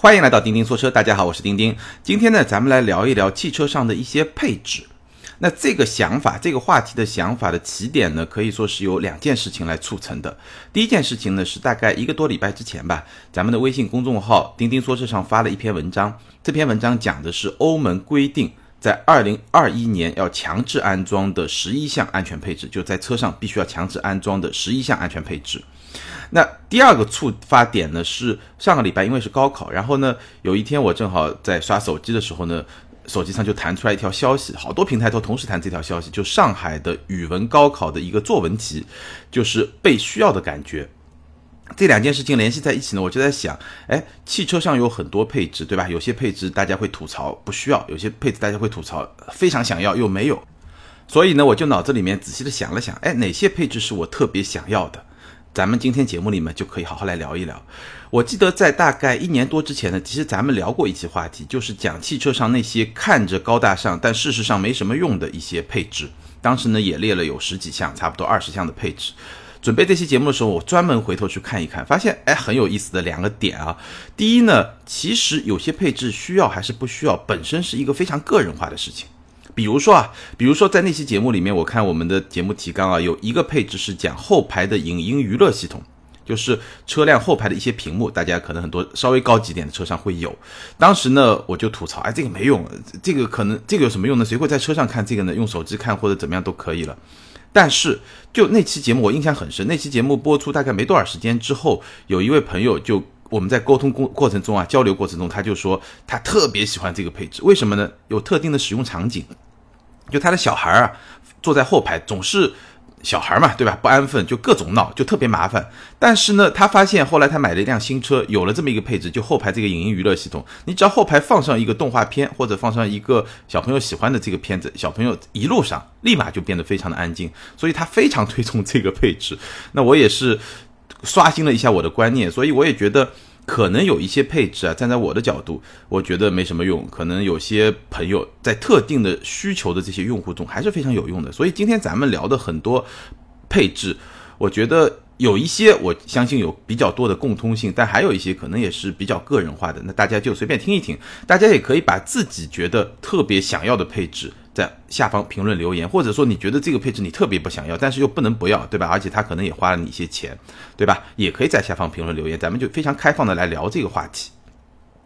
欢迎来到钉钉说车，大家好，我是钉钉。今天呢，咱们来聊一聊汽车上的一些配置。那这个想法，这个话题的想法的起点呢，可以说是由两件事情来促成的。第一件事情呢，是大概一个多礼拜之前吧，咱们的微信公众号钉钉说车上发了一篇文章。这篇文章讲的是欧盟规定在二零二一年要强制安装的十一项安全配置，就在车上必须要强制安装的十一项安全配置。那第二个触发点呢，是上个礼拜因为是高考，然后呢，有一天我正好在刷手机的时候呢，手机上就弹出来一条消息，好多平台都同时弹这条消息，就上海的语文高考的一个作文题，就是被需要的感觉。这两件事情联系在一起呢，我就在想，哎，汽车上有很多配置，对吧？有些配置大家会吐槽不需要，有些配置大家会吐槽非常想要又没有，所以呢，我就脑子里面仔细的想了想，哎，哪些配置是我特别想要的？咱们今天节目里面就可以好好来聊一聊。我记得在大概一年多之前呢，其实咱们聊过一期话题，就是讲汽车上那些看着高大上，但事实上没什么用的一些配置。当时呢也列了有十几项，差不多二十项的配置。准备这期节目的时候，我专门回头去看一看，发现哎很有意思的两个点啊。第一呢，其实有些配置需要还是不需要，本身是一个非常个人化的事情。比如说啊，比如说在那期节目里面，我看我们的节目提纲啊，有一个配置是讲后排的影音娱乐系统，就是车辆后排的一些屏幕，大家可能很多稍微高级点的车上会有。当时呢，我就吐槽，哎，这个没用，这个可能这个有什么用呢？谁会在车上看这个呢？用手机看或者怎么样都可以了。但是就那期节目我印象很深，那期节目播出大概没多少时间之后，有一位朋友就我们在沟通过过程中啊，交流过程中，他就说他特别喜欢这个配置，为什么呢？有特定的使用场景。就他的小孩儿啊，坐在后排总是小孩嘛，对吧？不安分，就各种闹，就特别麻烦。但是呢，他发现后来他买了一辆新车，有了这么一个配置，就后排这个影音娱乐系统。你只要后排放上一个动画片，或者放上一个小朋友喜欢的这个片子，小朋友一路上立马就变得非常的安静。所以他非常推崇这个配置。那我也是刷新了一下我的观念，所以我也觉得。可能有一些配置啊，站在我的角度，我觉得没什么用。可能有些朋友在特定的需求的这些用户中还是非常有用的。所以今天咱们聊的很多配置，我觉得有一些我相信有比较多的共通性，但还有一些可能也是比较个人化的。那大家就随便听一听，大家也可以把自己觉得特别想要的配置。在下方评论留言，或者说你觉得这个配置你特别不想要，但是又不能不要，对吧？而且他可能也花了你一些钱，对吧？也可以在下方评论留言，咱们就非常开放的来聊这个话题。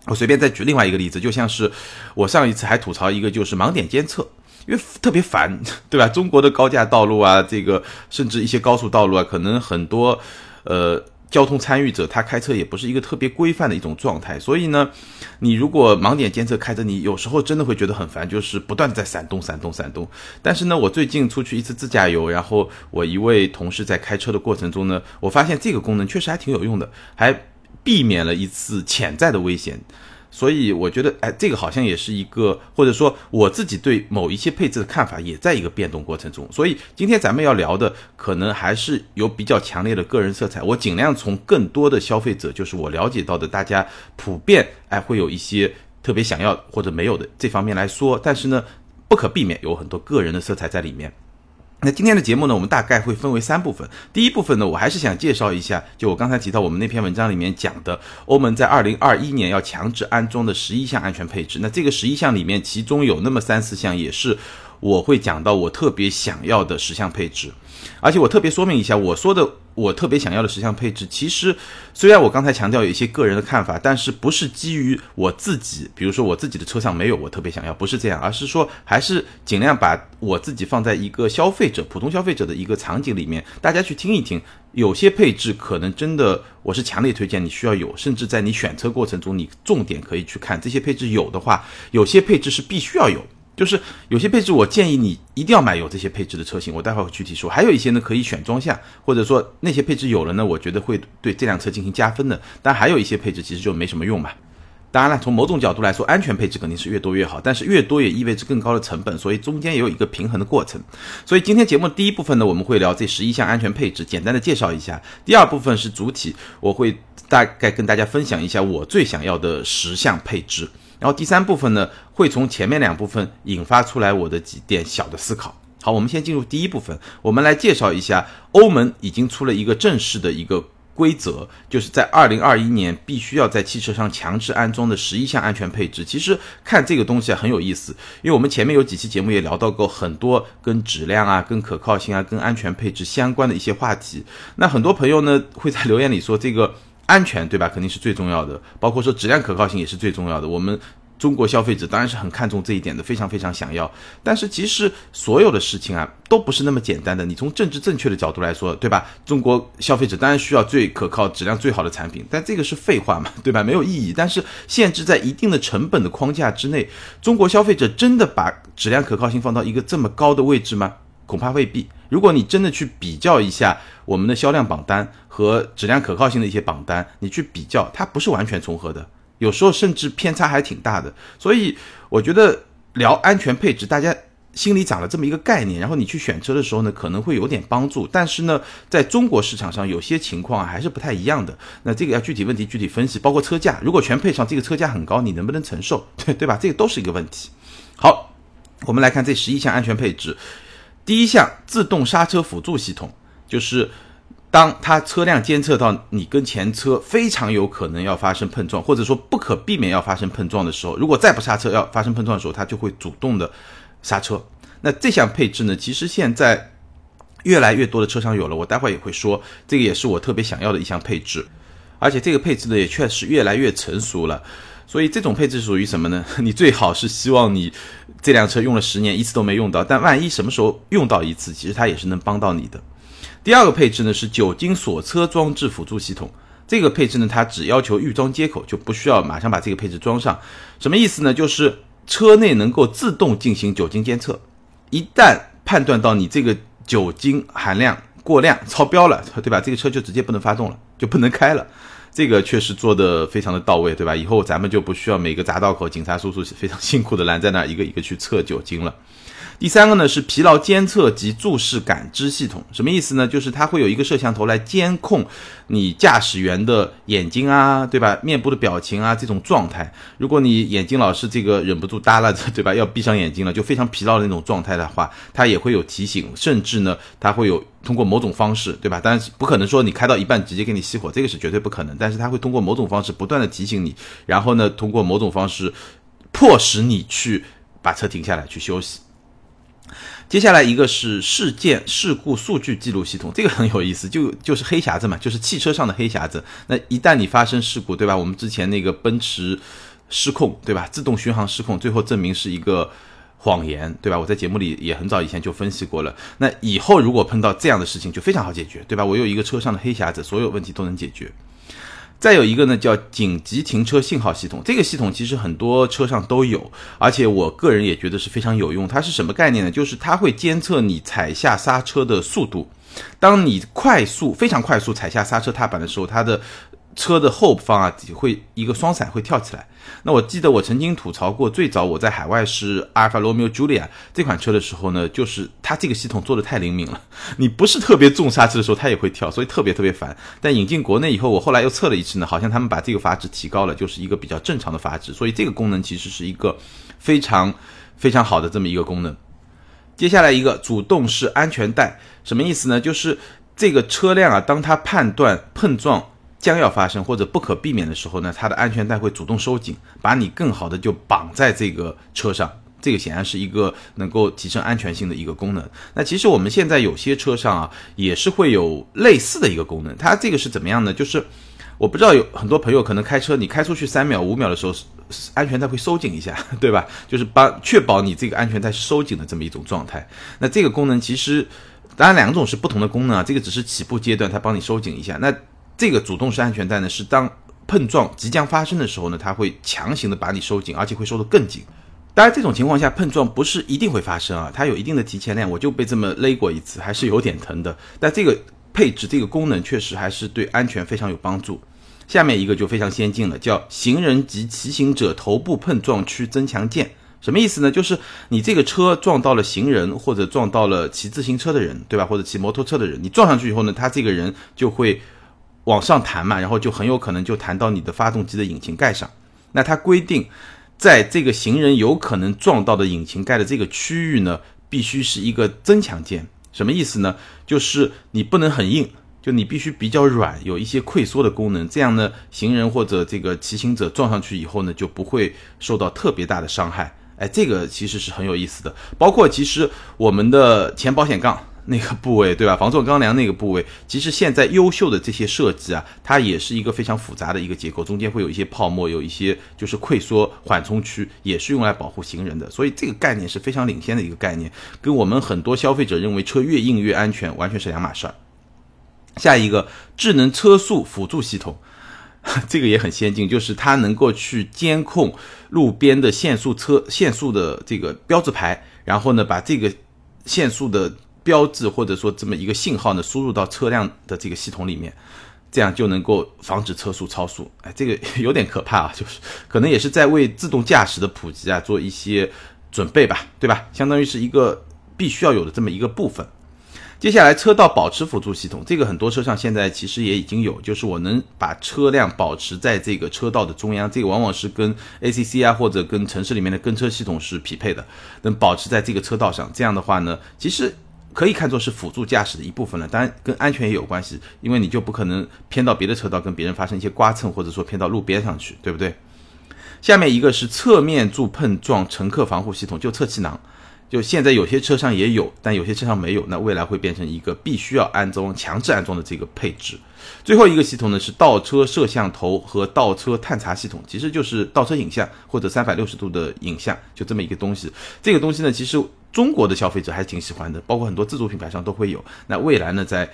我随便再举另外一个例子，就像是我上一次还吐槽一个，就是盲点监测，因为特别烦，对吧？中国的高架道路啊，这个甚至一些高速道路啊，可能很多呃。交通参与者他开车也不是一个特别规范的一种状态，所以呢，你如果盲点监测开着，你有时候真的会觉得很烦，就是不断在闪动、闪动、闪动。但是呢，我最近出去一次自驾游，然后我一位同事在开车的过程中呢，我发现这个功能确实还挺有用的，还避免了一次潜在的危险。所以我觉得，哎，这个好像也是一个，或者说我自己对某一些配置的看法也在一个变动过程中。所以今天咱们要聊的，可能还是有比较强烈的个人色彩。我尽量从更多的消费者，就是我了解到的，大家普遍哎会有一些特别想要或者没有的这方面来说。但是呢，不可避免有很多个人的色彩在里面。那今天的节目呢，我们大概会分为三部分。第一部分呢，我还是想介绍一下，就我刚才提到我们那篇文章里面讲的，欧盟在二零二一年要强制安装的十一项安全配置。那这个十一项里面，其中有那么三四项也是我会讲到我特别想要的十项配置。而且我特别说明一下，我说的我特别想要的十项配置，其实虽然我刚才强调有一些个人的看法，但是不是基于我自己，比如说我自己的车上没有我特别想要，不是这样，而是说还是尽量把我自己放在一个消费者、普通消费者的一个场景里面，大家去听一听，有些配置可能真的我是强烈推荐你需要有，甚至在你选车过程中，你重点可以去看这些配置有的话，有些配置是必须要有。就是有些配置，我建议你一定要买有这些配置的车型，我待会儿具体说。还有一些呢，可以选装项，或者说那些配置有了呢，我觉得会对这辆车进行加分的。但还有一些配置其实就没什么用嘛。当然了，从某种角度来说，安全配置肯定是越多越好，但是越多也意味着更高的成本，所以中间也有一个平衡的过程。所以今天节目第一部分呢，我们会聊这十一项安全配置，简单的介绍一下。第二部分是主体，我会大概跟大家分享一下我最想要的十项配置。然后第三部分呢，会从前面两部分引发出来我的几点小的思考。好，我们先进入第一部分，我们来介绍一下欧盟已经出了一个正式的一个规则，就是在二零二一年必须要在汽车上强制安装的十一项安全配置。其实看这个东西很有意思，因为我们前面有几期节目也聊到过很多跟质量啊、跟可靠性啊、跟安全配置相关的一些话题。那很多朋友呢会在留言里说这个安全对吧，肯定是最重要的，包括说质量可靠性也是最重要的。我们。中国消费者当然是很看重这一点的，非常非常想要。但是其实所有的事情啊，都不是那么简单的。你从政治正确的角度来说，对吧？中国消费者当然需要最可靠、质量最好的产品，但这个是废话嘛，对吧？没有意义。但是限制在一定的成本的框架之内，中国消费者真的把质量可靠性放到一个这么高的位置吗？恐怕未必。如果你真的去比较一下我们的销量榜单和质量可靠性的一些榜单，你去比较，它不是完全重合的。有时候甚至偏差还挺大的，所以我觉得聊安全配置，大家心里长了这么一个概念，然后你去选车的时候呢，可能会有点帮助。但是呢，在中国市场上，有些情况还是不太一样的。那这个要具体问题具体分析，包括车价，如果全配上，这个车价很高，你能不能承受？对 对吧？这个都是一个问题。好，我们来看这十一项安全配置，第一项自动刹车辅助系统，就是。当它车辆监测到你跟前车非常有可能要发生碰撞，或者说不可避免要发生碰撞的时候，如果再不刹车要发生碰撞的时候，它就会主动的刹车。那这项配置呢，其实现在越来越多的车上有了，我待会也会说，这个也是我特别想要的一项配置，而且这个配置呢也确实越来越成熟了。所以这种配置属于什么呢？你最好是希望你这辆车用了十年一次都没用到，但万一什么时候用到一次，其实它也是能帮到你的。第二个配置呢是酒精锁车装置辅助系统，这个配置呢它只要求预装接口，就不需要马上把这个配置装上。什么意思呢？就是车内能够自动进行酒精监测，一旦判断到你这个酒精含量过量超标了，对吧？这个车就直接不能发动了，就不能开了。这个确实做的非常的到位，对吧？以后咱们就不需要每个匝道口警察叔叔非常辛苦的拦在那一个一个去测酒精了。第三个呢是疲劳监测及注视感知系统，什么意思呢？就是它会有一个摄像头来监控你驾驶员的眼睛啊，对吧？面部的表情啊，这种状态。如果你眼睛老是这个忍不住耷拉着，对吧？要闭上眼睛了，就非常疲劳的那种状态的话，它也会有提醒，甚至呢，它会有通过某种方式，对吧？当然不可能说你开到一半直接给你熄火，这个是绝对不可能。但是它会通过某种方式不断的提醒你，然后呢，通过某种方式迫使你去把车停下来去休息。接下来一个是事件事故数据记录系统，这个很有意思，就就是黑匣子嘛，就是汽车上的黑匣子。那一旦你发生事故，对吧？我们之前那个奔驰失控，对吧？自动巡航失控，最后证明是一个谎言，对吧？我在节目里也很早以前就分析过了。那以后如果碰到这样的事情，就非常好解决，对吧？我有一个车上的黑匣子，所有问题都能解决。再有一个呢，叫紧急停车信号系统。这个系统其实很多车上都有，而且我个人也觉得是非常有用。它是什么概念呢？就是它会监测你踩下刹车的速度。当你快速、非常快速踩下刹车踏板的时候，它的车的后方啊，会一个双闪会跳起来。那我记得我曾经吐槽过，最早我在海外是阿尔法罗密欧 Julia 这款车的时候呢，就是它这个系统做的太灵敏了，你不是特别重刹车的时候，它也会跳，所以特别特别烦。但引进国内以后，我后来又测了一次呢，好像他们把这个阀值提高了，就是一个比较正常的阀值，所以这个功能其实是一个非常非常好的这么一个功能。接下来一个主动式安全带，什么意思呢？就是这个车辆啊，当它判断碰撞。将要发生或者不可避免的时候呢，它的安全带会主动收紧，把你更好的就绑在这个车上。这个显然是一个能够提升安全性的一个功能。那其实我们现在有些车上啊，也是会有类似的一个功能。它这个是怎么样呢？就是我不知道有很多朋友可能开车，你开出去三秒、五秒的时候，安全带会收紧一下，对吧？就是帮确保你这个安全带是收紧的这么一种状态。那这个功能其实当然两种是不同的功能啊，这个只是起步阶段，它帮你收紧一下。那这个主动式安全带呢，是当碰撞即将发生的时候呢，它会强行的把你收紧，而且会收得更紧。当然，这种情况下碰撞不是一定会发生啊，它有一定的提前量。我就被这么勒过一次，还是有点疼的。但这个配置、这个功能确实还是对安全非常有帮助。下面一个就非常先进了，叫行人及骑行者头部碰撞区增强键。什么意思呢？就是你这个车撞到了行人，或者撞到了骑自行车的人，对吧？或者骑摩托车的人，你撞上去以后呢，他这个人就会。往上弹嘛，然后就很有可能就弹到你的发动机的引擎盖上。那它规定，在这个行人有可能撞到的引擎盖的这个区域呢，必须是一个增强键。什么意思呢？就是你不能很硬，就你必须比较软，有一些溃缩的功能，这样呢，行人或者这个骑行者撞上去以后呢，就不会受到特别大的伤害。哎，这个其实是很有意思的。包括其实我们的前保险杠那个部位，对吧？防撞钢梁那个部位，其实现在优秀的这些设计啊，它也是一个非常复杂的一个结构，中间会有一些泡沫，有一些就是溃缩缓冲区，也是用来保护行人的。所以这个概念是非常领先的一个概念，跟我们很多消费者认为车越硬越安全完全是两码事儿。下一个智能车速辅助系统，这个也很先进，就是它能够去监控路边的限速车限速的这个标志牌，然后呢把这个限速的标志或者说这么一个信号呢输入到车辆的这个系统里面，这样就能够防止车速超速。哎，这个 有点可怕啊，就是可能也是在为自动驾驶的普及啊做一些准备吧，对吧？相当于是一个必须要有的这么一个部分。接下来，车道保持辅助系统，这个很多车上现在其实也已经有，就是我能把车辆保持在这个车道的中央，这个往往是跟 ACC 啊或者跟城市里面的跟车系统是匹配的，能保持在这个车道上。这样的话呢，其实可以看作是辅助驾驶的一部分了，当然跟安全也有关系，因为你就不可能偏到别的车道跟别人发生一些刮蹭，或者说偏到路边上去，对不对？下面一个是侧面柱碰撞乘客防护系统，就侧气囊。就现在有些车上也有，但有些车上没有，那未来会变成一个必须要安装、强制安装的这个配置。最后一个系统呢是倒车摄像头和倒车探查系统，其实就是倒车影像或者三百六十度的影像，就这么一个东西。这个东西呢，其实中国的消费者还挺喜欢的，包括很多自主品牌上都会有。那未来呢，在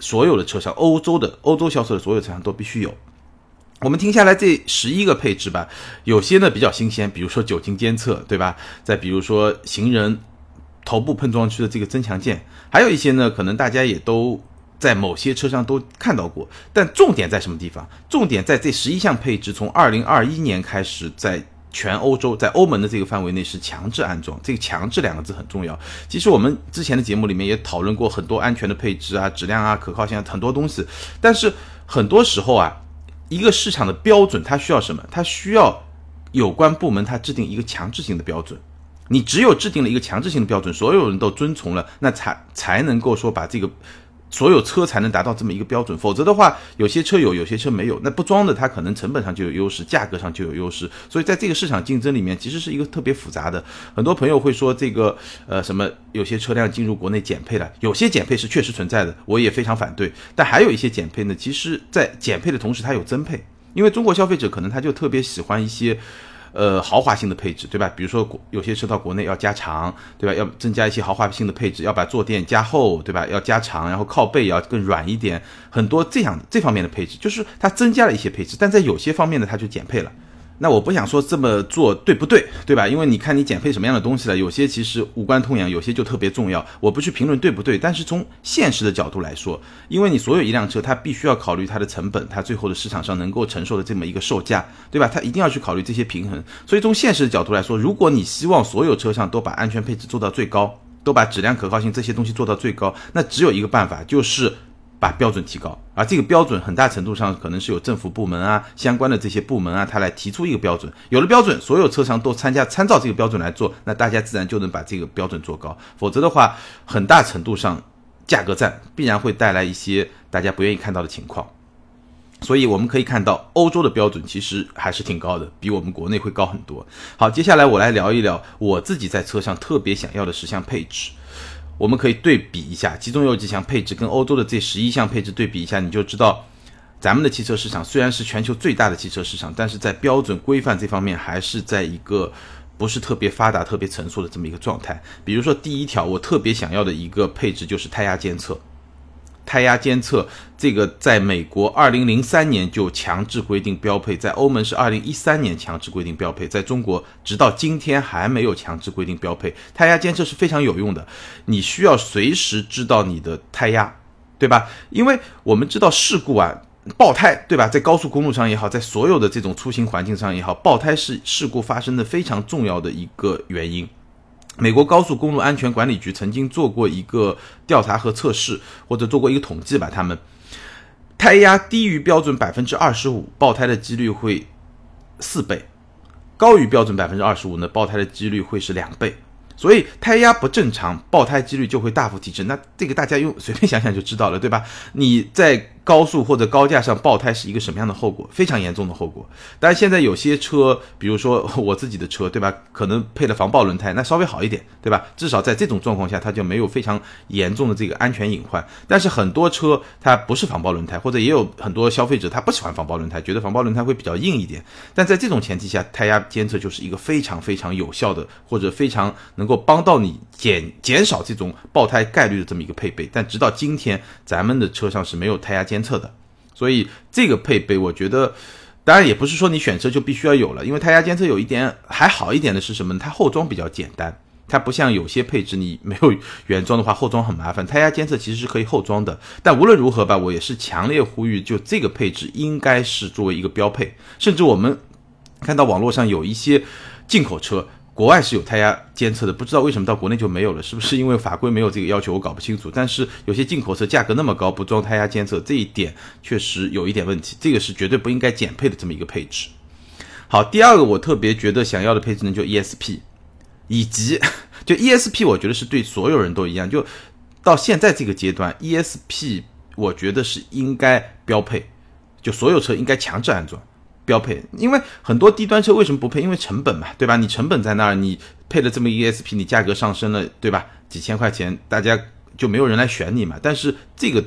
所有的车上，欧洲的欧洲销售的所有车上都必须有。我们听下来这十一个配置吧，有些呢比较新鲜，比如说酒精监测，对吧？再比如说行人头部碰撞区的这个增强键，还有一些呢，可能大家也都在某些车上都看到过。但重点在什么地方？重点在这十一项配置，从二零二一年开始，在全欧洲，在欧盟的这个范围内是强制安装。这个“强制”两个字很重要。其实我们之前的节目里面也讨论过很多安全的配置啊、质量啊、可靠性啊很多东西，但是很多时候啊。一个市场的标准，它需要什么？它需要有关部门它制定一个强制性的标准。你只有制定了一个强制性的标准，所有人都遵从了，那才才能够说把这个。所有车才能达到这么一个标准，否则的话，有些车有，有些车没有，那不装的它可能成本上就有优势，价格上就有优势。所以在这个市场竞争里面，其实是一个特别复杂的。很多朋友会说这个呃什么，有些车辆进入国内减配了，有些减配是确实存在的，我也非常反对。但还有一些减配呢，其实在减配的同时，它有增配，因为中国消费者可能他就特别喜欢一些。呃，豪华性的配置，对吧？比如说国有些车到国内要加长，对吧？要增加一些豪华性的配置，要把坐垫加厚，对吧？要加长，然后靠背要更软一点，很多这样这方面的配置，就是它增加了一些配置，但在有些方面呢，它就减配了。那我不想说这么做对不对，对吧？因为你看你减配什么样的东西了，有些其实无关痛痒，有些就特别重要。我不去评论对不对，但是从现实的角度来说，因为你所有一辆车，它必须要考虑它的成本，它最后的市场上能够承受的这么一个售价，对吧？它一定要去考虑这些平衡。所以从现实的角度来说，如果你希望所有车上都把安全配置做到最高，都把质量可靠性这些东西做到最高，那只有一个办法，就是。把标准提高，而这个标准很大程度上可能是有政府部门啊、相关的这些部门啊，他来提出一个标准。有了标准，所有车商都参加参照这个标准来做，那大家自然就能把这个标准做高。否则的话，很大程度上价格战必然会带来一些大家不愿意看到的情况。所以我们可以看到，欧洲的标准其实还是挺高的，比我们国内会高很多。好，接下来我来聊一聊我自己在车上特别想要的十项配置。我们可以对比一下，其中有几项配置跟欧洲的这十一项配置对比一下，你就知道，咱们的汽车市场虽然是全球最大的汽车市场，但是在标准规范这方面还是在一个不是特别发达、特别成熟的这么一个状态。比如说第一条，我特别想要的一个配置就是胎压监测。胎压监测这个在美国二零零三年就强制规定标配，在欧盟是二零一三年强制规定标配，在中国直到今天还没有强制规定标配。胎压监测是非常有用的，你需要随时知道你的胎压，对吧？因为我们知道事故啊，爆胎，对吧？在高速公路上也好，在所有的这种出行环境上也好，爆胎是事故发生的非常重要的一个原因。美国高速公路安全管理局曾经做过一个调查和测试，或者做过一个统计吧。他们胎压低于标准百分之二十五，爆胎的几率会四倍；高于标准百分之二十五呢，爆胎的几率会是两倍。所以胎压不正常，爆胎几率就会大幅提升。那这个大家用随便想想就知道了，对吧？你在。高速或者高架上爆胎是一个什么样的后果？非常严重的后果。当然，现在有些车，比如说我自己的车，对吧？可能配了防爆轮胎，那稍微好一点，对吧？至少在这种状况下，它就没有非常严重的这个安全隐患。但是很多车它不是防爆轮胎，或者也有很多消费者他不喜欢防爆轮胎，觉得防爆轮胎会比较硬一点。但在这种前提下，胎压监测就是一个非常非常有效的，或者非常能够帮到你减减少这种爆胎概率的这么一个配备。但直到今天，咱们的车上是没有胎压监。监测的，所以这个配备我觉得，当然也不是说你选车就必须要有了，因为胎压监测有一点还好一点的是什么呢？它后装比较简单，它不像有些配置你没有原装的话，后装很麻烦。胎压监测其实是可以后装的，但无论如何吧，我也是强烈呼吁，就这个配置应该是作为一个标配，甚至我们看到网络上有一些进口车。国外是有胎压监测的，不知道为什么到国内就没有了，是不是因为法规没有这个要求？我搞不清楚。但是有些进口车价格那么高，不装胎压监测，这一点确实有一点问题。这个是绝对不应该减配的这么一个配置。好，第二个我特别觉得想要的配置呢，就 ESP，以及就 ESP，我觉得是对所有人都一样。就到现在这个阶段，ESP 我觉得是应该标配，就所有车应该强制安装。标配，因为很多低端车为什么不配？因为成本嘛，对吧？你成本在那儿，你配了这么一个 ESP，你价格上升了，对吧？几千块钱，大家就没有人来选你嘛。但是这个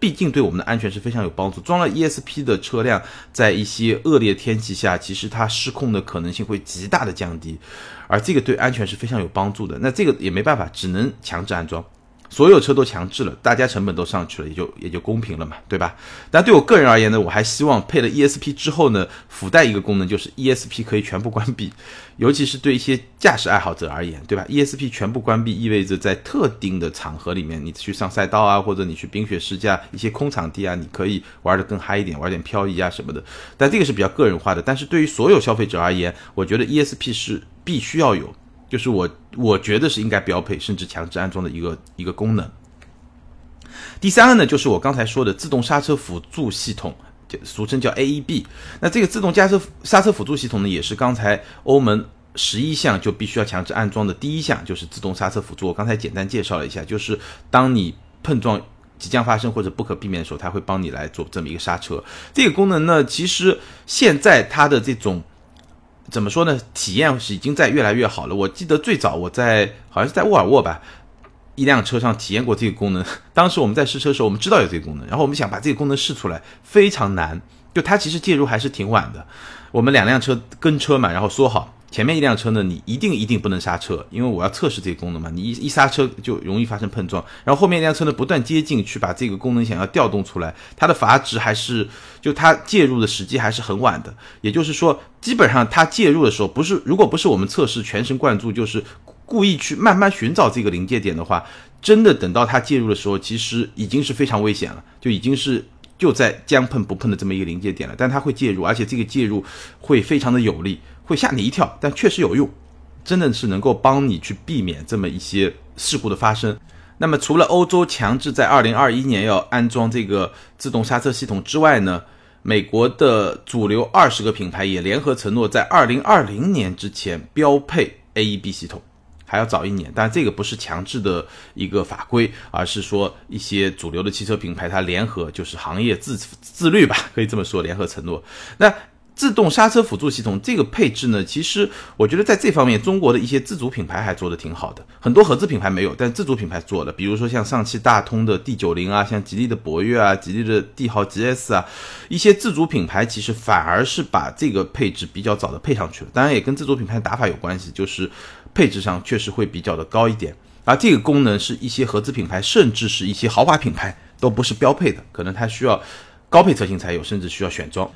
毕竟对我们的安全是非常有帮助。装了 ESP 的车辆，在一些恶劣天气下，其实它失控的可能性会极大的降低，而这个对安全是非常有帮助的。那这个也没办法，只能强制安装。所有车都强制了，大家成本都上去了，也就也就公平了嘛，对吧？但对我个人而言呢，我还希望配了 ESP 之后呢，附带一个功能，就是 ESP 可以全部关闭，尤其是对一些驾驶爱好者而言，对吧？ESP 全部关闭意味着在特定的场合里面，你去上赛道啊，或者你去冰雪试驾一些空场地啊，你可以玩的更嗨一点，玩点漂移啊什么的。但这个是比较个人化的，但是对于所有消费者而言，我觉得 ESP 是必须要有。就是我我觉得是应该标配甚至强制安装的一个一个功能。第三个呢，就是我刚才说的自动刹车辅助系统，就俗称叫 AEB。那这个自动驾车刹车辅助系统呢，也是刚才欧盟十一项就必须要强制安装的第一项，就是自动刹车辅助。我刚才简单介绍了一下，就是当你碰撞即将发生或者不可避免的时候，它会帮你来做这么一个刹车。这个功能呢，其实现在它的这种。怎么说呢？体验是已经在越来越好了。我记得最早我在好像是在沃尔沃吧，一辆车上体验过这个功能。当时我们在试车的时候，我们知道有这个功能，然后我们想把这个功能试出来，非常难。就它其实介入还是挺晚的。我们两辆车跟车嘛，然后说好。前面一辆车呢，你一定一定不能刹车，因为我要测试这个功能嘛。你一一刹车就容易发生碰撞。然后后面一辆车呢不断接近去把这个功能想要调动出来，它的阀值还是就它介入的时机还是很晚的。也就是说，基本上它介入的时候，不是如果不是我们测试全神贯注，就是故意去慢慢寻找这个临界点的话，真的等到它介入的时候，其实已经是非常危险了，就已经是就在将碰不碰的这么一个临界点了。但它会介入，而且这个介入会非常的有力。会吓你一跳，但确实有用，真的是能够帮你去避免这么一些事故的发生。那么，除了欧洲强制在二零二一年要安装这个自动刹车系统之外呢，美国的主流二十个品牌也联合承诺，在二零二零年之前标配 AEB 系统，还要早一年。但，这个不是强制的一个法规，而是说一些主流的汽车品牌它联合，就是行业自自律吧，可以这么说，联合承诺。那。自动刹车辅助系统这个配置呢，其实我觉得在这方面，中国的一些自主品牌还做的挺好的，很多合资品牌没有，但自主品牌做的，比如说像上汽大通的 D 九零啊，像吉利的博越啊，吉利的帝豪 GS 啊，一些自主品牌其实反而是把这个配置比较早的配上去了，当然也跟自主品牌打法有关系，就是配置上确实会比较的高一点，而这个功能是一些合资品牌，甚至是一些豪华品牌都不是标配的，可能它需要高配车型才有，甚至需要选装。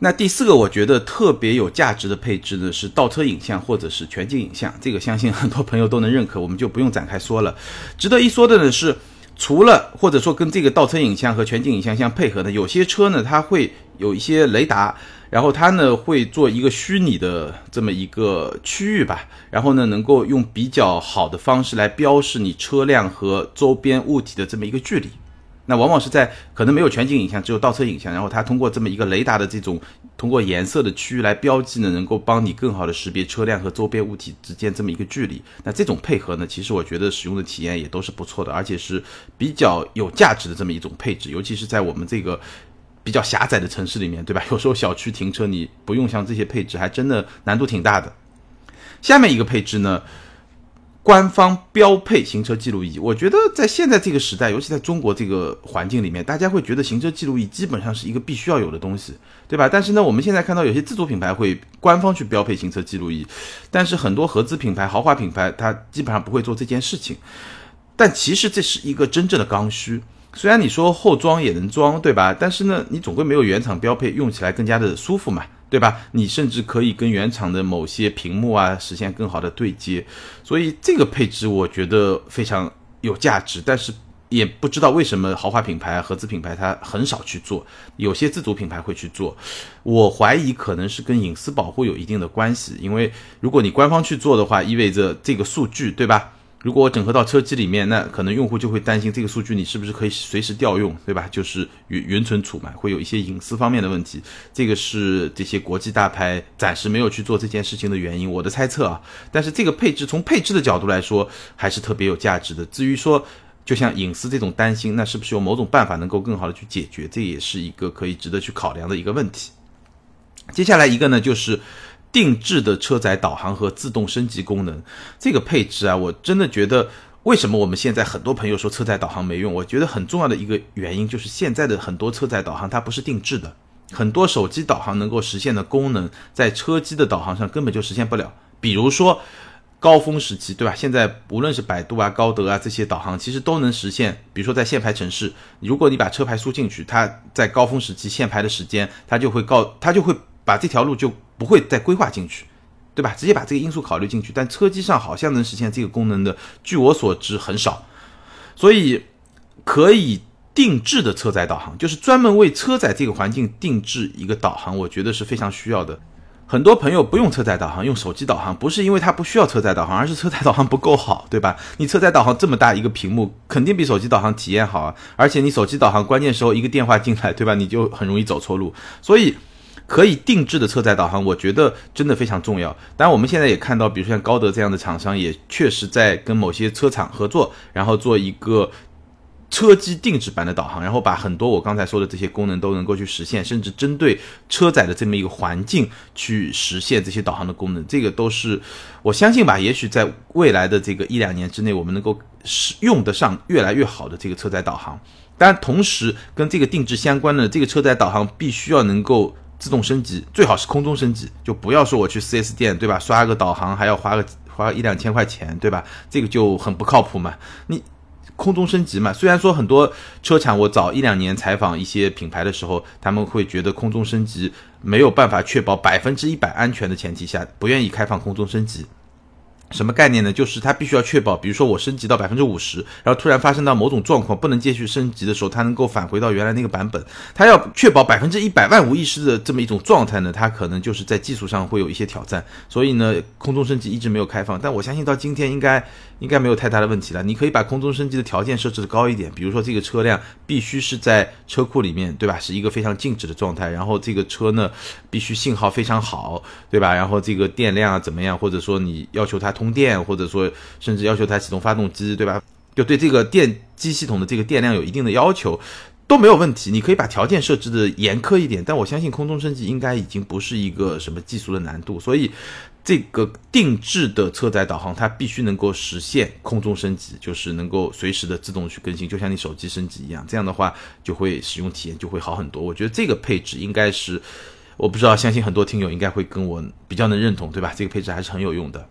那第四个我觉得特别有价值的配置呢，是倒车影像或者是全景影像，这个相信很多朋友都能认可，我们就不用展开说了。值得一说的呢是，除了或者说跟这个倒车影像和全景影像相配合的，有些车呢它会有一些雷达，然后它呢会做一个虚拟的这么一个区域吧，然后呢能够用比较好的方式来标示你车辆和周边物体的这么一个距离。那往往是在可能没有全景影像，只有倒车影像，然后它通过这么一个雷达的这种通过颜色的区域来标记呢，能够帮你更好的识别车辆和周边物体之间这么一个距离。那这种配合呢，其实我觉得使用的体验也都是不错的，而且是比较有价值的这么一种配置，尤其是在我们这个比较狭窄的城市里面，对吧？有时候小区停车你不用像这些配置，还真的难度挺大的。下面一个配置呢？官方标配行车记录仪，我觉得在现在这个时代，尤其在中国这个环境里面，大家会觉得行车记录仪基本上是一个必须要有的东西，对吧？但是呢，我们现在看到有些自主品牌会官方去标配行车记录仪，但是很多合资品牌、豪华品牌，它基本上不会做这件事情。但其实这是一个真正的刚需。虽然你说后装也能装，对吧？但是呢，你总归没有原厂标配用起来更加的舒服嘛。对吧？你甚至可以跟原厂的某些屏幕啊实现更好的对接，所以这个配置我觉得非常有价值。但是也不知道为什么豪华品牌、合资品牌它很少去做，有些自主品牌会去做。我怀疑可能是跟隐私保护有一定的关系，因为如果你官方去做的话，意味着这个数据，对吧？如果整合到车机里面，那可能用户就会担心这个数据你是不是可以随时调用，对吧？就是云云存储嘛，会有一些隐私方面的问题。这个是这些国际大牌暂时没有去做这件事情的原因，我的猜测啊。但是这个配置从配置的角度来说，还是特别有价值的。至于说，就像隐私这种担心，那是不是有某种办法能够更好的去解决？这也是一个可以值得去考量的一个问题。接下来一个呢，就是。定制的车载导航和自动升级功能，这个配置啊，我真的觉得，为什么我们现在很多朋友说车载导航没用？我觉得很重要的一个原因就是现在的很多车载导航它不是定制的，很多手机导航能够实现的功能，在车机的导航上根本就实现不了。比如说高峰时期，对吧？现在无论是百度啊、高德啊这些导航，其实都能实现。比如说在限牌城市，如果你把车牌输进去，它在高峰时期限牌的时间，它就会告，它就会把这条路就。不会再规划进去，对吧？直接把这个因素考虑进去，但车机上好像能实现这个功能的，据我所知很少。所以可以定制的车载导航，就是专门为车载这个环境定制一个导航，我觉得是非常需要的。很多朋友不用车载导航，用手机导航，不是因为它不需要车载导航，而是车载导航不够好，对吧？你车载导航这么大一个屏幕，肯定比手机导航体验好啊。而且你手机导航关键时候一个电话进来，对吧？你就很容易走错路，所以。可以定制的车载导航，我觉得真的非常重要。当然，我们现在也看到，比如说像高德这样的厂商，也确实在跟某些车厂合作，然后做一个车机定制版的导航，然后把很多我刚才说的这些功能都能够去实现，甚至针对车载的这么一个环境去实现这些导航的功能。这个都是我相信吧，也许在未来的这个一两年之内，我们能够使用得上越来越好的这个车载导航。但，同时跟这个定制相关的这个车载导航，必须要能够。自动升级最好是空中升级，就不要说我去 4S 店，对吧？刷个导航还要花个花一两千块钱，对吧？这个就很不靠谱嘛。你空中升级嘛，虽然说很多车厂，我早一两年采访一些品牌的时候，他们会觉得空中升级没有办法确保百分之一百安全的前提下，不愿意开放空中升级。什么概念呢？就是它必须要确保，比如说我升级到百分之五十，然后突然发生到某种状况不能继续升级的时候，它能够返回到原来那个版本。它要确保百分之一百万无一失的这么一种状态呢，它可能就是在技术上会有一些挑战。所以呢，空中升级一直没有开放。但我相信到今天应该应该没有太大的问题了。你可以把空中升级的条件设置的高一点，比如说这个车辆必须是在车库里面，对吧？是一个非常静止的状态。然后这个车呢，必须信号非常好，对吧？然后这个电量啊怎么样？或者说你要求它。通电，或者说甚至要求它启动发动机，对吧？就对这个电机系统的这个电量有一定的要求，都没有问题。你可以把条件设置的严苛一点，但我相信空中升级应该已经不是一个什么技术的难度。所以，这个定制的车载导航它必须能够实现空中升级，就是能够随时的自动去更新，就像你手机升级一样。这样的话，就会使用体验就会好很多。我觉得这个配置应该是，我不知道，相信很多听友应该会跟我比较能认同，对吧？这个配置还是很有用的。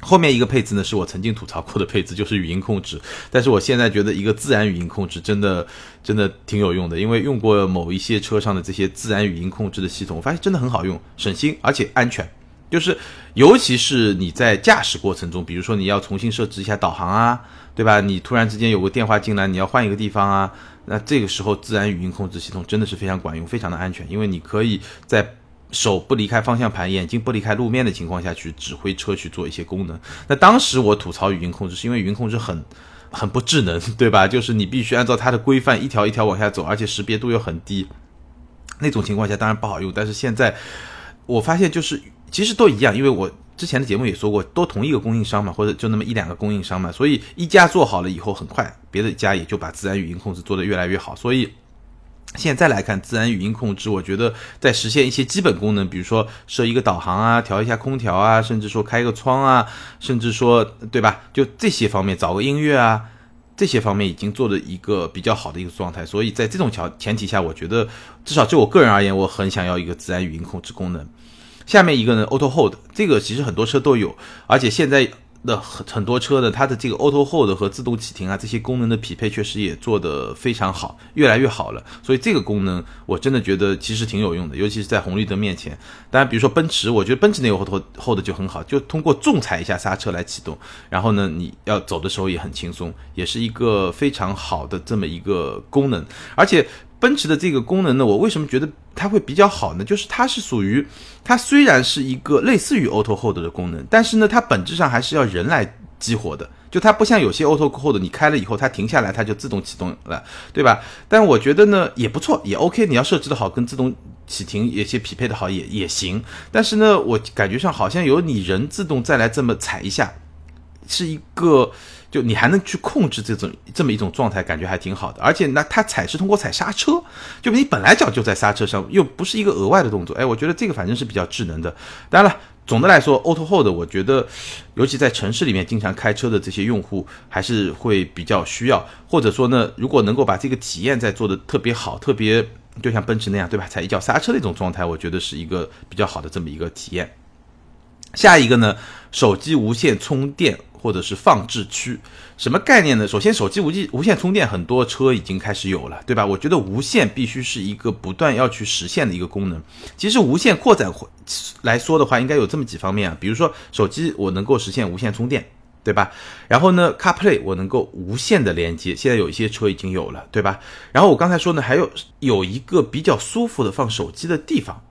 后面一个配置呢，是我曾经吐槽过的配置，就是语音控制。但是我现在觉得一个自然语音控制真的真的挺有用的，因为用过某一些车上的这些自然语音控制的系统，我发现真的很好用，省心而且安全。就是尤其是你在驾驶过程中，比如说你要重新设置一下导航啊，对吧？你突然之间有个电话进来，你要换一个地方啊，那这个时候自然语音控制系统真的是非常管用，非常的安全，因为你可以在。手不离开方向盘，眼睛不离开路面的情况下去指挥车去做一些功能。那当时我吐槽语音控制，是因为语音控制很很不智能，对吧？就是你必须按照它的规范一条一条往下走，而且识别度又很低，那种情况下当然不好用。但是现在我发现就是其实都一样，因为我之前的节目也说过，都同一个供应商嘛，或者就那么一两个供应商嘛，所以一家做好了以后，很快别的家也就把自然语音控制做得越来越好，所以。现在来看，自然语音控制，我觉得在实现一些基本功能，比如说设一个导航啊，调一下空调啊，甚至说开个窗啊，甚至说，对吧？就这些方面，找个音乐啊，这些方面已经做了一个比较好的一个状态。所以在这种条前提下，我觉得至少就我个人而言，我很想要一个自然语音控制功能。下面一个呢，Auto Hold，这个其实很多车都有，而且现在。的很很多车的，它的这个 Auto Hold 和自动启停啊，这些功能的匹配确实也做得非常好，越来越好了。所以这个功能我真的觉得其实挺有用的，尤其是在红绿灯面前。当然，比如说奔驰，我觉得奔驰那个 Auto Hold 就很好，就通过重踩一下刹车来启动，然后呢，你要走的时候也很轻松，也是一个非常好的这么一个功能，而且。奔驰的这个功能呢，我为什么觉得它会比较好呢？就是它是属于，它虽然是一个类似于 Auto Hold 的功能，但是呢，它本质上还是要人来激活的。就它不像有些 Auto Hold，你开了以后它停下来，它就自动启动了，对吧？但我觉得呢也不错，也 OK。你要设置的好，跟自动启停也些匹配的好也也行。但是呢，我感觉上好像有你人自动再来这么踩一下，是一个。就你还能去控制这种这么一种状态，感觉还挺好的。而且呢，它踩是通过踩刹车，就你本来脚就在刹车上，又不是一个额外的动作。哎，我觉得这个反正是比较智能的。当然了，总的来说，Auto Hold 我觉得，尤其在城市里面经常开车的这些用户，还是会比较需要。或者说呢，如果能够把这个体验再做的特别好，特别就像奔驰那样，对吧？踩一脚刹车的一种状态，我觉得是一个比较好的这么一个体验。下一个呢，手机无线充电。或者是放置区，什么概念呢？首先，手机无线无线充电，很多车已经开始有了，对吧？我觉得无线必须是一个不断要去实现的一个功能。其实无线扩展来说的话，应该有这么几方面啊，比如说手机我能够实现无线充电，对吧？然后呢，CarPlay 我能够无线的连接，现在有一些车已经有了，对吧？然后我刚才说呢，还有有一个比较舒服的放手机的地方。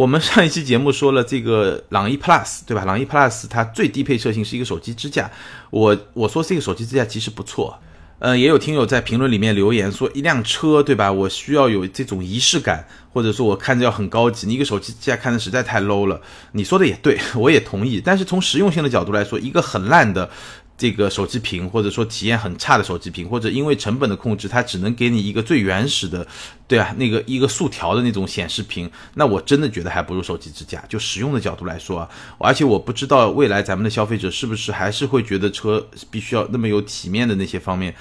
我们上一期节目说了这个朗逸 Plus，对吧？朗逸 Plus 它最低配车型是一个手机支架，我我说这个手机支架其实不错，嗯，也有听友在评论里面留言说一辆车，对吧？我需要有这种仪式感，或者说我看着要很高级，你一个手机支架看的实在太 low 了。你说的也对，我也同意。但是从实用性的角度来说，一个很烂的。这个手机屏，或者说体验很差的手机屏，或者因为成本的控制，它只能给你一个最原始的，对啊，那个一个竖条的那种显示屏，那我真的觉得还不如手机支架。就实用的角度来说啊，而且我不知道未来咱们的消费者是不是还是会觉得车必须要那么有体面的那些方面。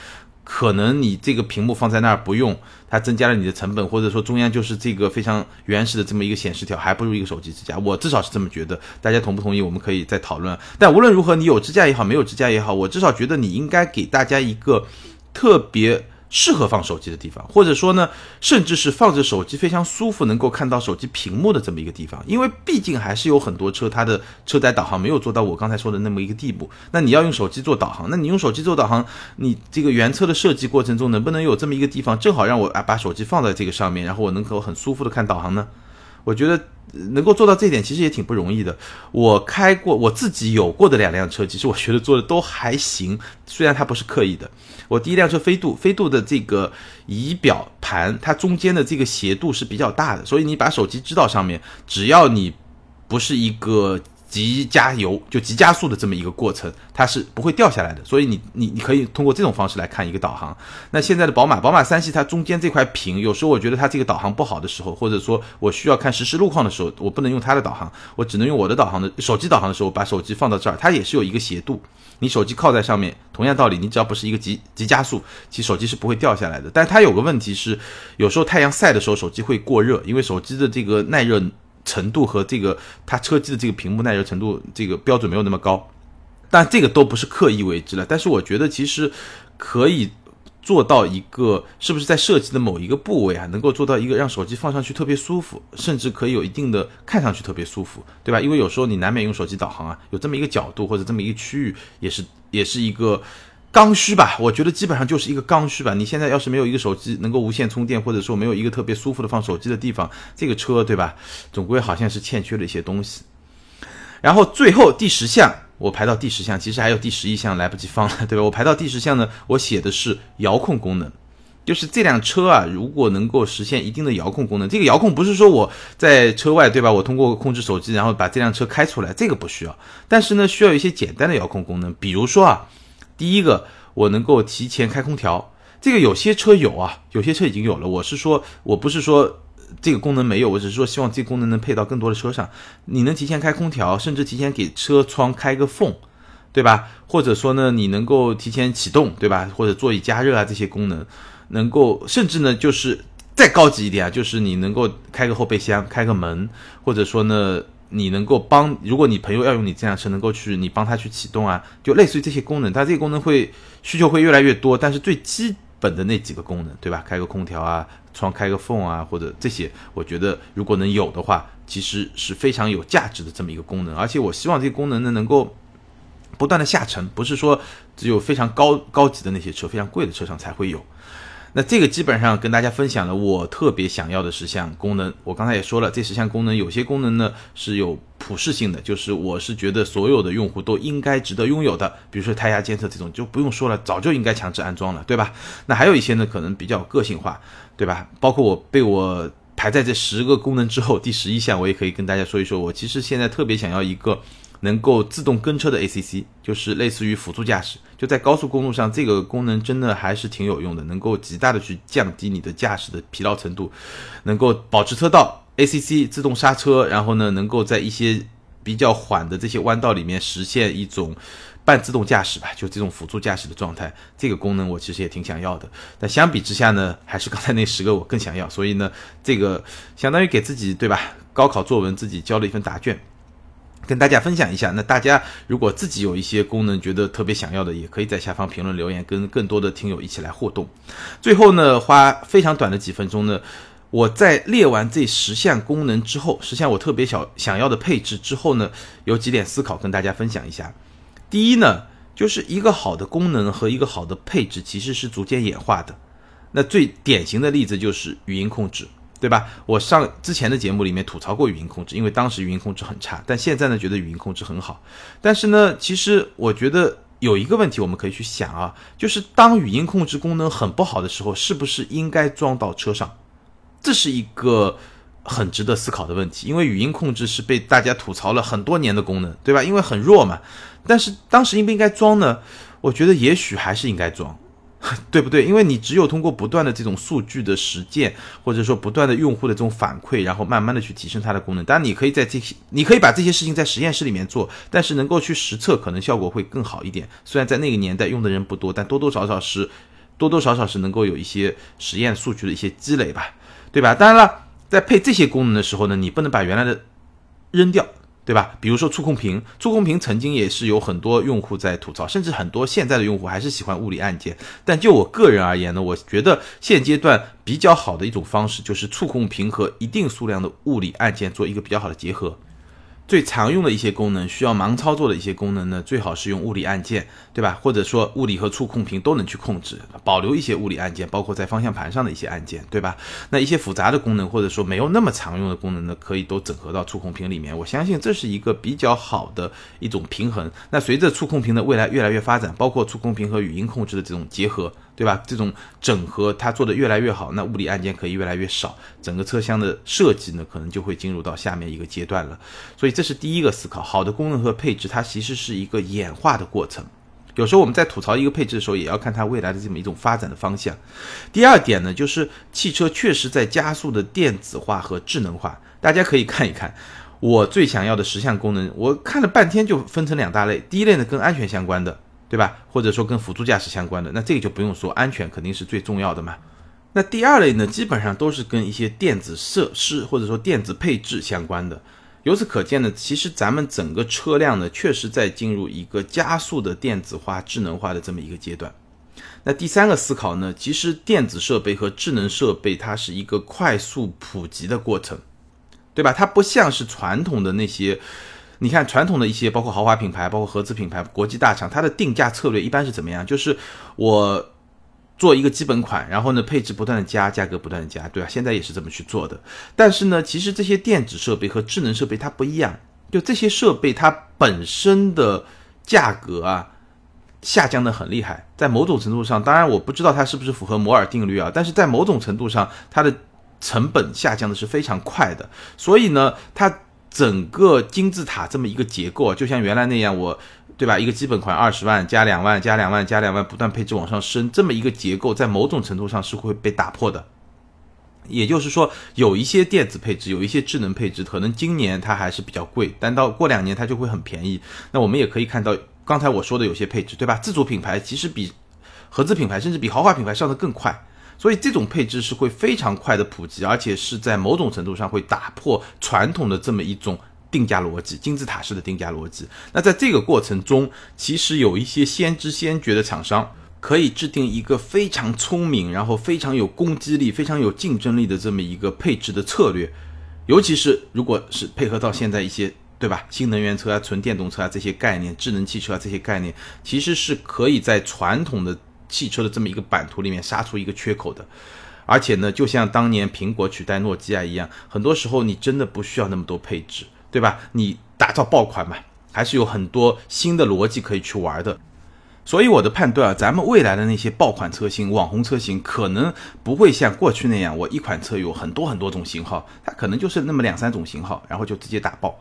可能你这个屏幕放在那儿不用，它增加了你的成本，或者说中央就是这个非常原始的这么一个显示条，还不如一个手机支架。我至少是这么觉得，大家同不同意？我们可以再讨论。但无论如何，你有支架也好，没有支架也好，我至少觉得你应该给大家一个特别。适合放手机的地方，或者说呢，甚至是放着手机非常舒服，能够看到手机屏幕的这么一个地方。因为毕竟还是有很多车，它的车载导航没有做到我刚才说的那么一个地步。那你要用手机做导航，那你用手机做导航，你这个原车的设计过程中能不能有这么一个地方，正好让我啊把手机放在这个上面，然后我能够很舒服的看导航呢？我觉得能够做到这一点其实也挺不容易的。我开过我自己有过的两辆车，其实我觉得做的都还行，虽然它不是刻意的。我第一辆车飞度，飞度的这个仪表盘，它中间的这个斜度是比较大的，所以你把手机支到上面，只要你不是一个。急加油就急加速的这么一个过程，它是不会掉下来的，所以你你你可以通过这种方式来看一个导航。那现在的宝马，宝马三系它中间这块屏，有时候我觉得它这个导航不好的时候，或者说我需要看实时路况的时候，我不能用它的导航，我只能用我的导航的手机导航的时候，把手机放到这儿，它也是有一个斜度，你手机靠在上面，同样道理，你只要不是一个急急加速，其实手机是不会掉下来的。但是它有个问题是，有时候太阳晒的时候，手机会过热，因为手机的这个耐热。程度和这个它车机的这个屏幕耐热程度这个标准没有那么高，但这个都不是刻意为之了。但是我觉得其实可以做到一个，是不是在设计的某一个部位啊，能够做到一个让手机放上去特别舒服，甚至可以有一定的看上去特别舒服，对吧？因为有时候你难免用手机导航啊，有这么一个角度或者这么一个区域，也是也是一个。刚需吧，我觉得基本上就是一个刚需吧。你现在要是没有一个手机能够无线充电，或者说没有一个特别舒服的放手机的地方，这个车对吧，总归好像是欠缺了一些东西。然后最后第十项，我排到第十项，其实还有第十一项来不及放了，对吧？我排到第十项呢，我写的是遥控功能，就是这辆车啊，如果能够实现一定的遥控功能，这个遥控不是说我在车外，对吧？我通过控制手机，然后把这辆车开出来，这个不需要。但是呢，需要一些简单的遥控功能，比如说啊，第一个，我能够提前开空调，这个有些车有啊，有些车已经有了。我是说，我不是说。这个功能没有，我只是说希望这个功能能配到更多的车上。你能提前开空调，甚至提前给车窗开个缝，对吧？或者说呢，你能够提前启动，对吧？或者座椅加热啊这些功能，能够甚至呢就是再高级一点啊，就是你能够开个后备箱、开个门，或者说呢你能够帮，如果你朋友要用你这辆车，能够去你帮他去启动啊，就类似于这些功能，它这个功能会需求会越来越多，但是最基本的那几个功能，对吧？开个空调啊。窗开个缝啊，或者这些，我觉得如果能有的话，其实是非常有价值的这么一个功能。而且我希望这些功能呢，能够不断的下沉，不是说只有非常高高级的那些车、非常贵的车上才会有。那这个基本上跟大家分享了我特别想要的十项功能。我刚才也说了，这十项功能有些功能呢是有普适性的，就是我是觉得所有的用户都应该值得拥有的。比如说胎压监测这种就不用说了，早就应该强制安装了，对吧？那还有一些呢，可能比较个性化。对吧？包括我被我排在这十个功能之后，第十一项我也可以跟大家说一说。我其实现在特别想要一个能够自动跟车的 ACC，就是类似于辅助驾驶。就在高速公路上，这个功能真的还是挺有用的，能够极大的去降低你的驾驶的疲劳程度，能够保持车道 ACC 自动刹车，然后呢，能够在一些比较缓的这些弯道里面实现一种。半自动驾驶吧，就这种辅助驾驶的状态，这个功能我其实也挺想要的。但相比之下呢，还是刚才那十个我更想要。所以呢，这个相当于给自己对吧？高考作文自己交了一份答卷，跟大家分享一下。那大家如果自己有一些功能觉得特别想要的，也可以在下方评论留言，跟更多的听友一起来互动。最后呢，花非常短的几分钟呢，我在列完这十项功能之后，十项我特别想想要的配置之后呢，有几点思考跟大家分享一下。第一呢，就是一个好的功能和一个好的配置其实是逐渐演化的。那最典型的例子就是语音控制，对吧？我上之前的节目里面吐槽过语音控制，因为当时语音控制很差，但现在呢觉得语音控制很好。但是呢，其实我觉得有一个问题我们可以去想啊，就是当语音控制功能很不好的时候，是不是应该装到车上？这是一个。很值得思考的问题，因为语音控制是被大家吐槽了很多年的功能，对吧？因为很弱嘛。但是当时应不应该装呢？我觉得也许还是应该装，对不对？因为你只有通过不断的这种数据的实践，或者说不断的用户的这种反馈，然后慢慢的去提升它的功能。当然，你可以在这些，你可以把这些事情在实验室里面做，但是能够去实测，可能效果会更好一点。虽然在那个年代用的人不多，但多多少少是多多少少是能够有一些实验数据的一些积累吧，对吧？当然了。在配这些功能的时候呢，你不能把原来的扔掉，对吧？比如说触控屏，触控屏曾经也是有很多用户在吐槽，甚至很多现在的用户还是喜欢物理按键。但就我个人而言呢，我觉得现阶段比较好的一种方式就是触控屏和一定数量的物理按键做一个比较好的结合。最常用的一些功能，需要盲操作的一些功能呢，最好是用物理按键，对吧？或者说物理和触控屏都能去控制，保留一些物理按键，包括在方向盘上的一些按键，对吧？那一些复杂的功能，或者说没有那么常用的功能呢，可以都整合到触控屏里面。我相信这是一个比较好的一种平衡。那随着触控屏的未来越来越发展，包括触控屏和语音控制的这种结合。对吧？这种整合它做的越来越好，那物理按键可以越来越少，整个车厢的设计呢，可能就会进入到下面一个阶段了。所以这是第一个思考，好的功能和配置，它其实是一个演化的过程。有时候我们在吐槽一个配置的时候，也要看它未来的这么一种发展的方向。第二点呢，就是汽车确实在加速的电子化和智能化。大家可以看一看我最想要的十项功能，我看了半天就分成两大类。第一类呢，跟安全相关的。对吧？或者说跟辅助驾驶相关的，那这个就不用说，安全肯定是最重要的嘛。那第二类呢，基本上都是跟一些电子设施或者说电子配置相关的。由此可见呢，其实咱们整个车辆呢，确实在进入一个加速的电子化、智能化的这么一个阶段。那第三个思考呢，其实电子设备和智能设备它是一个快速普及的过程，对吧？它不像是传统的那些。你看传统的一些，包括豪华品牌，包括合资品牌、国际大厂，它的定价策略一般是怎么样？就是我做一个基本款，然后呢配置不断的加，价格不断的加，对吧？现在也是这么去做的。但是呢，其实这些电子设备和智能设备它不一样，就这些设备它本身的价格啊下降的很厉害。在某种程度上，当然我不知道它是不是符合摩尔定律啊，但是在某种程度上，它的成本下降的是非常快的。所以呢，它整个金字塔这么一个结构啊，就像原来那样，我对吧？一个基本款二十万加两万加两万加两万，不断配置往上升，这么一个结构，在某种程度上是会被打破的。也就是说，有一些电子配置，有一些智能配置，可能今年它还是比较贵，但到过两年它就会很便宜。那我们也可以看到，刚才我说的有些配置，对吧？自主品牌其实比合资品牌，甚至比豪华品牌上的更快，所以这种配置是会非常快的普及，而且是在某种程度上会打破传统的这么一种定价逻辑，金字塔式的定价逻辑。那在这个过程中，其实有一些先知先觉的厂商。可以制定一个非常聪明，然后非常有攻击力、非常有竞争力的这么一个配置的策略，尤其是如果是配合到现在一些对吧，新能源车啊、纯电动车啊这些概念、智能汽车啊这些概念，其实是可以在传统的汽车的这么一个版图里面杀出一个缺口的。而且呢，就像当年苹果取代诺基亚一样，很多时候你真的不需要那么多配置，对吧？你打造爆款嘛，还是有很多新的逻辑可以去玩的。所以我的判断啊，咱们未来的那些爆款车型、网红车型，可能不会像过去那样，我一款车有很多很多种型号，它可能就是那么两三种型号，然后就直接打爆。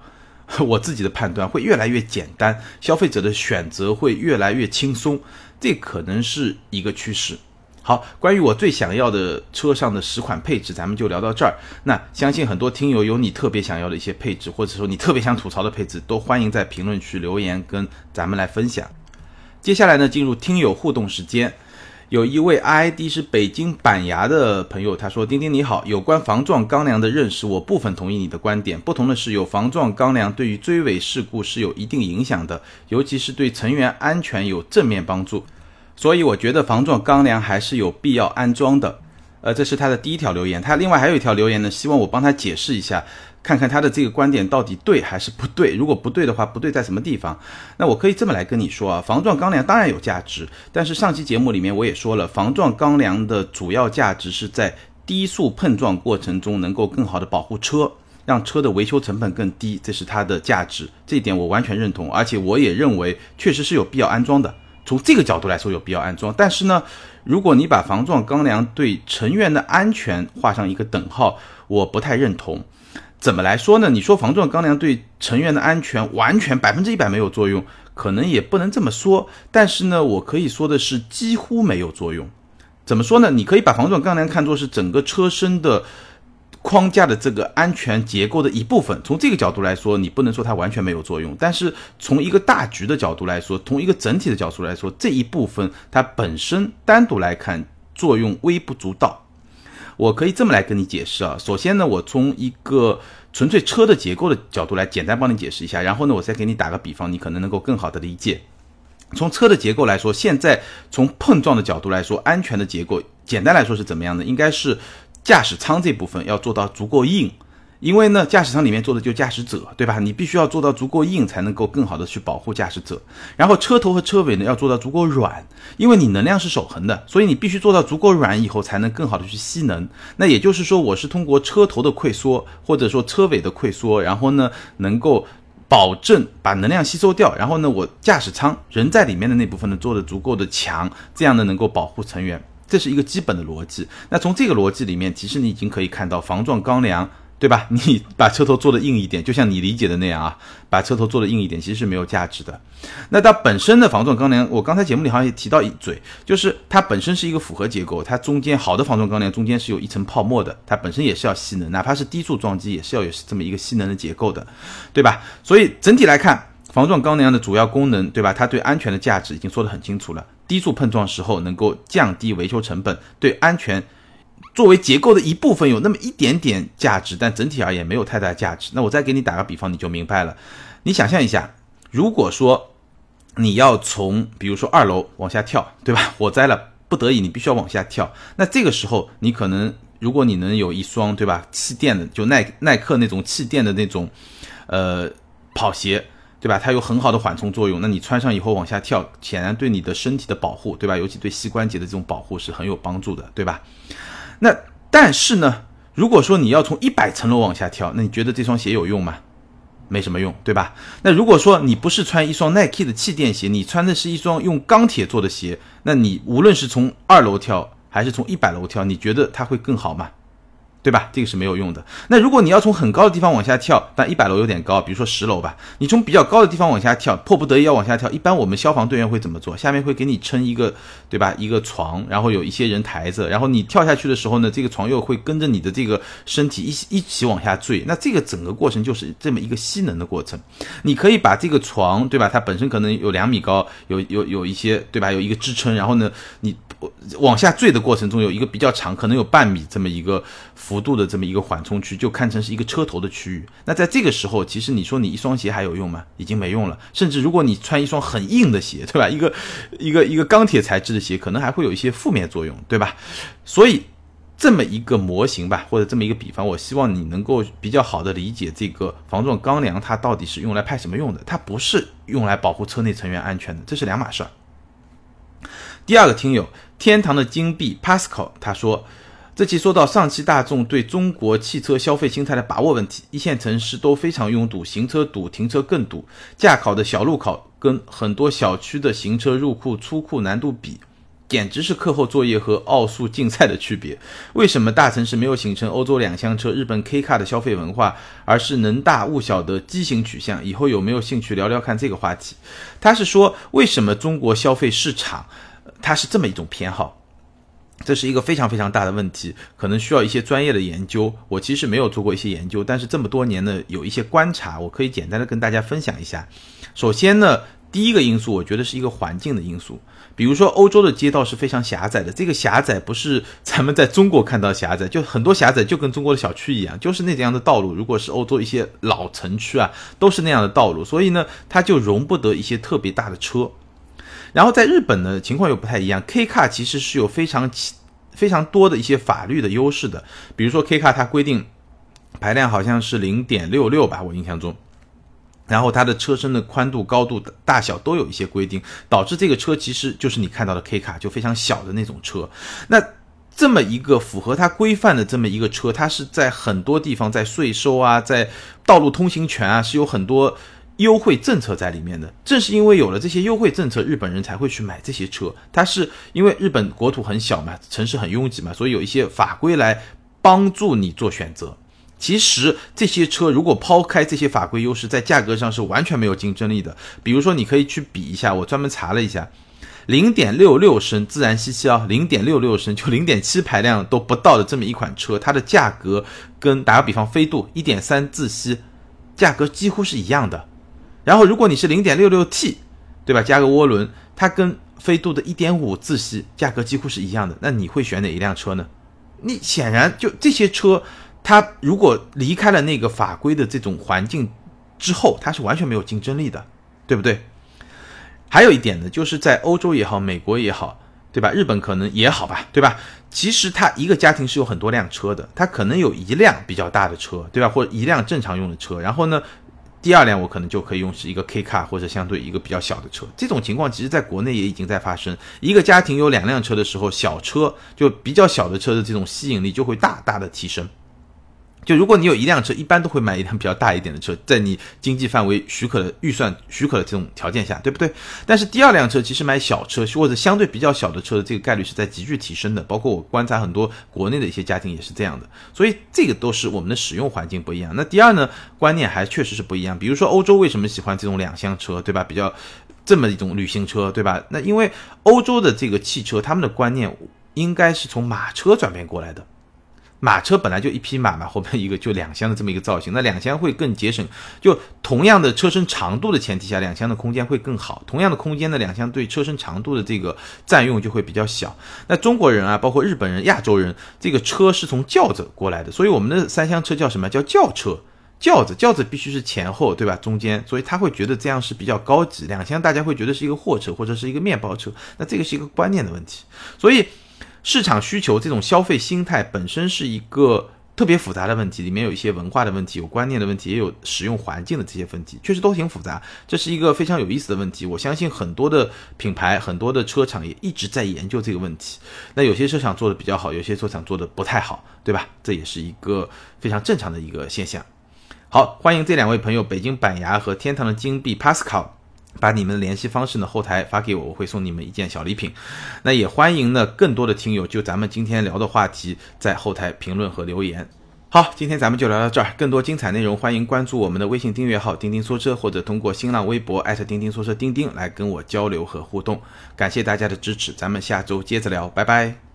我自己的判断会越来越简单，消费者的选择会越来越轻松，这可能是一个趋势。好，关于我最想要的车上的十款配置，咱们就聊到这儿。那相信很多听友有你特别想要的一些配置，或者说你特别想吐槽的配置，都欢迎在评论区留言跟咱们来分享。接下来呢，进入听友互动时间。有一位 ID 是北京板牙的朋友，他说：“丁丁你好，有关防撞钢梁的认识，我部分同意你的观点。不同的是，有防撞钢梁对于追尾事故是有一定影响的，尤其是对成员安全有正面帮助。所以我觉得防撞钢梁还是有必要安装的。”呃，这是他的第一条留言。他另外还有一条留言呢，希望我帮他解释一下。看看他的这个观点到底对还是不对？如果不对的话，不对在什么地方？那我可以这么来跟你说啊，防撞钢梁当然有价值，但是上期节目里面我也说了，防撞钢梁的主要价值是在低速碰撞过程中能够更好的保护车，让车的维修成本更低，这是它的价值，这一点我完全认同，而且我也认为确实是有必要安装的。从这个角度来说，有必要安装。但是呢，如果你把防撞钢梁对成员的安全画上一个等号，我不太认同。怎么来说呢？你说防撞钢梁对成员的安全完全百分之一百没有作用，可能也不能这么说。但是呢，我可以说的是几乎没有作用。怎么说呢？你可以把防撞钢梁看作是整个车身的框架的这个安全结构的一部分。从这个角度来说，你不能说它完全没有作用。但是从一个大局的角度来说，从一个整体的角度来说，这一部分它本身单独来看作用微不足道。我可以这么来跟你解释啊，首先呢，我从一个纯粹车的结构的角度来简单帮你解释一下，然后呢，我再给你打个比方，你可能能够更好的理解。从车的结构来说，现在从碰撞的角度来说，安全的结构，简单来说是怎么样的？应该是驾驶舱这部分要做到足够硬。因为呢，驾驶舱里面坐的就驾驶者，对吧？你必须要做到足够硬，才能够更好的去保护驾驶者。然后车头和车尾呢，要做到足够软，因为你能量是守恒的，所以你必须做到足够软以后，才能更好的去吸能。那也就是说，我是通过车头的溃缩，或者说车尾的溃缩，然后呢，能够保证把能量吸收掉。然后呢，我驾驶舱人在里面的那部分呢，做的足够的强，这样呢，能够保护成员。这是一个基本的逻辑。那从这个逻辑里面，其实你已经可以看到防撞钢梁。对吧？你把车头做的硬一点，就像你理解的那样啊，把车头做的硬一点，其实是没有价值的。那它本身的防撞钢梁，我刚才节目里好像也提到一嘴，就是它本身是一个复合结构，它中间好的防撞钢梁中间是有一层泡沫的，它本身也是要吸能，哪怕是低速撞击也是要有这么一个吸能的结构的，对吧？所以整体来看，防撞钢梁的主要功能，对吧？它对安全的价值已经说得很清楚了，低速碰撞时候能够降低维修成本，对安全。作为结构的一部分，有那么一点点价值，但整体而言没有太大价值。那我再给你打个比方，你就明白了。你想象一下，如果说你要从比如说二楼往下跳，对吧？火灾了，不得已你必须要往下跳。那这个时候，你可能如果你能有一双对吧气垫的，就耐耐克那种气垫的那种呃跑鞋，对吧？它有很好的缓冲作用。那你穿上以后往下跳，显然对你的身体的保护，对吧？尤其对膝关节的这种保护是很有帮助的，对吧？那但是呢，如果说你要从一百层楼往下跳，那你觉得这双鞋有用吗？没什么用，对吧？那如果说你不是穿一双 Nike 的气垫鞋，你穿的是一双用钢铁做的鞋，那你无论是从二楼跳还是从一百楼跳，你觉得它会更好吗？对吧？这个是没有用的。那如果你要从很高的地方往下跳，但一百楼有点高，比如说十楼吧，你从比较高的地方往下跳，迫不得已要往下跳，一般我们消防队员会怎么做？下面会给你撑一个，对吧？一个床，然后有一些人抬着，然后你跳下去的时候呢，这个床又会跟着你的这个身体一起一起往下坠。那这个整个过程就是这么一个吸能的过程。你可以把这个床，对吧？它本身可能有两米高，有有有一些，对吧？有一个支撑，然后呢，你。往下坠的过程中有一个比较长，可能有半米这么一个幅度的这么一个缓冲区，就看成是一个车头的区域。那在这个时候，其实你说你一双鞋还有用吗？已经没用了。甚至如果你穿一双很硬的鞋，对吧？一个一个一个钢铁材质的鞋，可能还会有一些负面作用，对吧？所以这么一个模型吧，或者这么一个比方，我希望你能够比较好的理解这个防撞钢梁它到底是用来派什么用的？它不是用来保护车内成员安全的，这是两码事儿。第二个听友。天堂的金币 Pascal 他说，这期说到上汽大众对中国汽车消费心态的把握问题，一线城市都非常拥堵，行车堵，停车更堵。驾考的小路考跟很多小区的行车入库出库难度比，简直是课后作业和奥数竞赛的区别。为什么大城市没有形成欧洲两厢车、日本 K car 的消费文化，而是能大物小的畸形取向？以后有没有兴趣聊聊看这个话题？他是说，为什么中国消费市场？它是这么一种偏好，这是一个非常非常大的问题，可能需要一些专业的研究。我其实没有做过一些研究，但是这么多年呢，有一些观察，我可以简单的跟大家分享一下。首先呢，第一个因素，我觉得是一个环境的因素。比如说，欧洲的街道是非常狭窄的，这个狭窄不是 咱们在中国看到狭窄，就很多狭窄就跟中国的小区一样，就是那样的道路。如果是欧洲一些老城区啊，都是那样的道路，所以呢，它就容不得一些特别大的车。然后在日本呢，情况又不太一样。K car 其实是有非常非常多的一些法律的优势的，比如说 K car 它规定排量好像是零点六六吧，我印象中。然后它的车身的宽度、高度、大小都有一些规定，导致这个车其实就是你看到的 K car 就非常小的那种车。那这么一个符合它规范的这么一个车，它是在很多地方在税收啊，在道路通行权啊是有很多。优惠政策在里面的，正是因为有了这些优惠政策，日本人才会去买这些车。它是因为日本国土很小嘛，城市很拥挤嘛，所以有一些法规来帮助你做选择。其实这些车如果抛开这些法规优势，在价格上是完全没有竞争力的。比如说，你可以去比一下，我专门查了一下，零点六六升自然吸气啊，零点六六升就零点七排量都不到的这么一款车，它的价格跟打个比方，飞度一点三自吸价格几乎是一样的。然后，如果你是零点六六 T，对吧？加个涡轮，它跟飞度的一点五自吸价格几乎是一样的。那你会选哪一辆车呢？你显然就这些车，它如果离开了那个法规的这种环境之后，它是完全没有竞争力的，对不对？还有一点呢，就是在欧洲也好，美国也好，对吧？日本可能也好吧，对吧？其实它一个家庭是有很多辆车的，它可能有一辆比较大的车，对吧？或者一辆正常用的车，然后呢？第二辆我可能就可以用是一个 K 卡或者相对一个比较小的车，这种情况其实在国内也已经在发生。一个家庭有两辆车的时候，小车就比较小的车的这种吸引力就会大大的提升。就如果你有一辆车，一般都会买一辆比较大一点的车，在你经济范围许可的预算许可的这种条件下，对不对？但是第二辆车其实买小车或者相对比较小的车的这个概率是在急剧提升的，包括我观察很多国内的一些家庭也是这样的，所以这个都是我们的使用环境不一样。那第二呢，观念还确实是不一样。比如说欧洲为什么喜欢这种两厢车，对吧？比较这么一种旅行车，对吧？那因为欧洲的这个汽车，他们的观念应该是从马车转变过来的。马车本来就一匹马嘛，后面一个就两厢的这么一个造型，那两厢会更节省。就同样的车身长度的前提下，两厢的空间会更好。同样的空间呢，两厢对车身长度的这个占用就会比较小。那中国人啊，包括日本人、亚洲人，这个车是从轿子过来的，所以我们的三厢车叫什么叫轿车？轿子，轿子必须是前后对吧？中间，所以他会觉得这样是比较高级。两厢大家会觉得是一个货车或者是一个面包车，那这个是一个观念的问题。所以。市场需求这种消费心态本身是一个特别复杂的问题，里面有一些文化的问题，有观念的问题，也有使用环境的这些问题，确实都挺复杂。这是一个非常有意思的问题，我相信很多的品牌、很多的车厂也一直在研究这个问题。那有些车厂做的比较好，有些车厂做的不太好，对吧？这也是一个非常正常的一个现象。好，欢迎这两位朋友，北京板牙和天堂的金币 Pascal，把你们的联系方式呢后台发给我，我会送你们一件小礼品。那也欢迎呢更多的听友就咱们今天聊的话题在后台评论和留言。好，今天咱们就聊到这儿，更多精彩内容欢迎关注我们的微信订阅号“钉钉说车”或者通过新浪微博钉钉说车钉钉来跟我交流和互动。感谢大家的支持，咱们下周接着聊，拜拜。